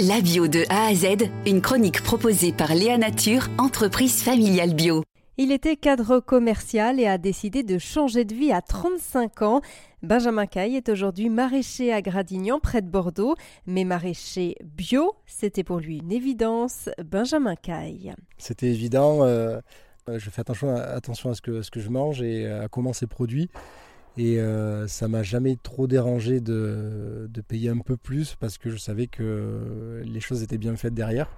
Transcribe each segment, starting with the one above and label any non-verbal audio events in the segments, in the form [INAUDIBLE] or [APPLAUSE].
La bio de A à Z, une chronique proposée par Léa Nature, entreprise familiale bio. Il était cadre commercial et a décidé de changer de vie à 35 ans. Benjamin Caille est aujourd'hui maraîcher à Gradignan, près de Bordeaux. Mais maraîcher bio, c'était pour lui une évidence. Benjamin Caille. C'était évident. Euh, je fais attention, attention à ce que, ce que je mange et à comment c'est produit. Et euh, ça m'a jamais trop dérangé de, payer un peu plus parce que je savais que les choses étaient bien faites derrière.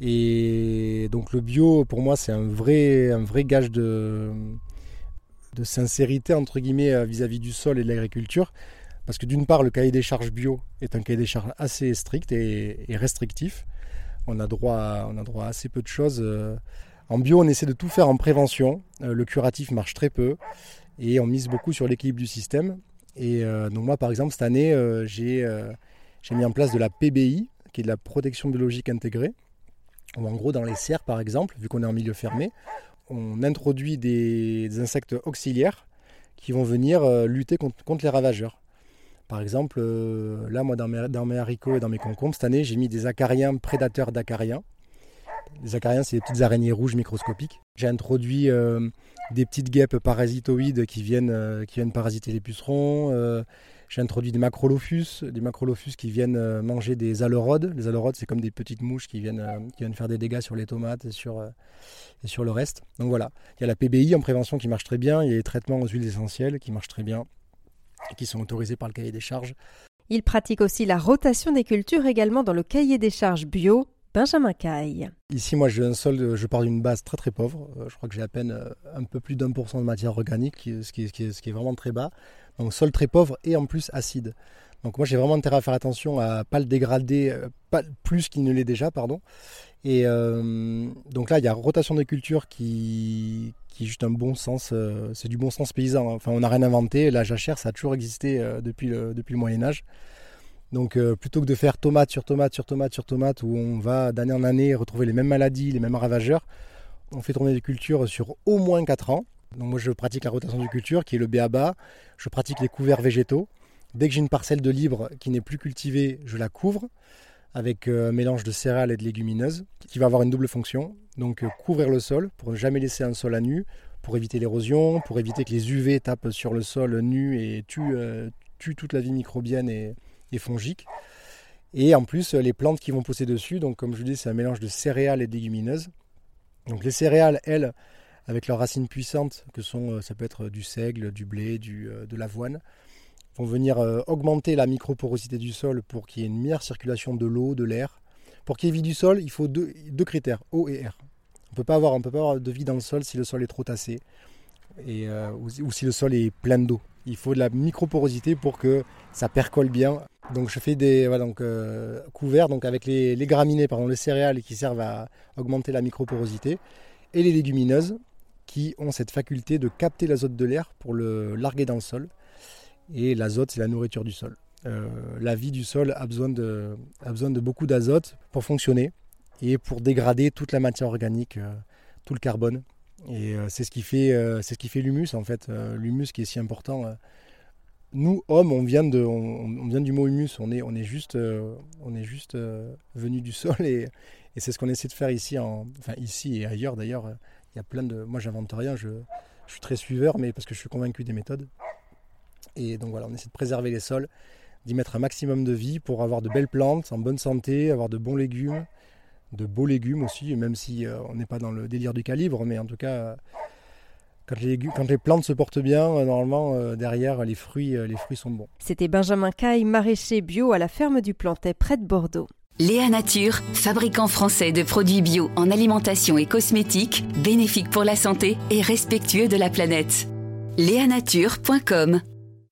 Et donc le bio, pour moi, c'est un vrai, un vrai gage de, sincérité, entre guillemets, vis-à-vis du sol et de l'agriculture. Parce que d'une part, le cahier des charges bio est un cahier des charges assez strict et, restrictif. On a, droit à, on a droit à assez peu de choses. En bio, on essaie de tout faire en prévention. Euh, le curatif marche très peu et on mise beaucoup sur l'équilibre du système. Et euh, donc moi, par exemple, cette année, euh, euh, j'ai mis en place de la PBI, qui est de la protection biologique intégrée. en gros, dans les serres, par exemple, vu qu'on est en milieu fermé, on introduit des, insectes auxiliaires qui vont venir lutter contre, les ravageurs. Par exemple, là, moi, dans mes, haricots et dans mes concombres, cette année, j'ai mis des acariens prédateurs d'acariens. Les acariens, c'est des petites araignées rouges microscopiques. J'ai introduit des petites guêpes parasitoïdes qui viennent, euh, qui viennent parasiter les pucerons. Euh, j'ai introduit des macrolophus, des macrolophus qui viennent euh, manger des aleurodes. Les aleurodes, c'est comme des petites mouches qui viennent, qui viennent faire des dégâts sur les tomates et sur, et sur le reste. Donc voilà, il y a la PBI en prévention qui marche très bien, il y a les traitements aux huiles essentielles qui marchent très bien et qui sont autorisés par le cahier des charges. Il pratique aussi la rotation des cultures également dans le cahier des charges bio Benjamin Caille. Ici, moi, j'ai un sol, je pars d'une base très très pauvre. Euh, je crois que j'ai à peine euh, un peu plus d'un pour cent de matière organique, ce qui, est, ce qui est vraiment très bas. Donc, sol très pauvre et en plus acide. Donc, moi, j'ai vraiment intérêt à faire attention à pas le dégrader euh, pas plus qu'il ne l'est déjà, pardon. Et donc là, il y a rotation des cultures qui, qui est juste un bon sens. c'est du bon sens paysan. Hein. Enfin, on n'a rien inventé. La jachère, ça a toujours existé depuis le Moyen Âge. Donc euh, plutôt que de faire tomate sur tomate sur tomate sur tomate où on va d'année en année retrouver les mêmes maladies, les mêmes ravageurs, on fait tourner des cultures sur au moins 4 ans. Donc moi je pratique la rotation de culture qui est le BABA, je pratique les couverts végétaux. Dès que j'ai une parcelle de libre qui n'est plus cultivée, je la couvre avec euh, un mélange de céréales et de légumineuses qui va avoir une double fonction. Donc euh, couvrir le sol pour ne jamais laisser un sol à nu, pour éviter l'érosion, pour éviter que les UV tapent sur le sol nu et tuent, tuent toute la vie microbienne et, et fongiques. Et en plus, les plantes qui vont pousser dessus, donc comme je vous dis, c'est un mélange de céréales et de légumineuses. Donc les céréales, elles, avec leurs racines puissantes, que sont, euh, ça peut être du seigle, du blé, du, euh, de l'avoine, vont venir euh, augmenter la microporosité du sol pour qu'il y ait une meilleure circulation de l'eau, de l'air. Pour qu'il y ait vie du sol, il faut deux, critères, eau et air. On ne peut pas avoir de vie dans le sol si le sol est trop tassé et, ou, si le sol est plein d'eau. Il faut de la microporosité pour que ça percole bien. Donc je fais des euh, couverts donc avec les, graminées, pardon, les céréales qui servent à augmenter la microporosité et les légumineuses qui ont cette faculté de capter l'azote de l'air pour le larguer dans le sol. Et l'azote, c'est la nourriture du sol. Euh, la vie du sol a besoin de, a besoin de beaucoup d'azote pour fonctionner et pour dégrader toute la matière organique, euh, tout le carbone. Et c'est ce qui fait, c'est ce qui fait l'humus en fait. l'humus qui est si important nous, hommes, on vient, du mot humus, on est, juste, euh, euh, venu du [LAUGHS] sol et, c'est ce qu'on essaie de faire ici, ici et ailleurs d'ailleurs. Il y a plein de. Moi, j'invente rien, je, suis très suiveur, mais parce que je suis convaincu des méthodes. Et donc voilà, on essaie de préserver les sols, d'y mettre un maximum de vie pour avoir de belles plantes en bonne santé, avoir de bons légumes, de beaux légumes aussi, même si euh, on n'est pas dans le délire du calibre, mais en tout cas quand les, quand les, plantes se portent bien, euh, normalement, euh, derrière, les fruits, euh, les fruits sont bons. C'était Benjamin Caille, maraîcher bio à la ferme du Plantet, près de Bordeaux. Léa Nature, fabricant français de produits bio en alimentation et cosmétiques, bénéfiques pour la santé et respectueux de la planète. Léanature.com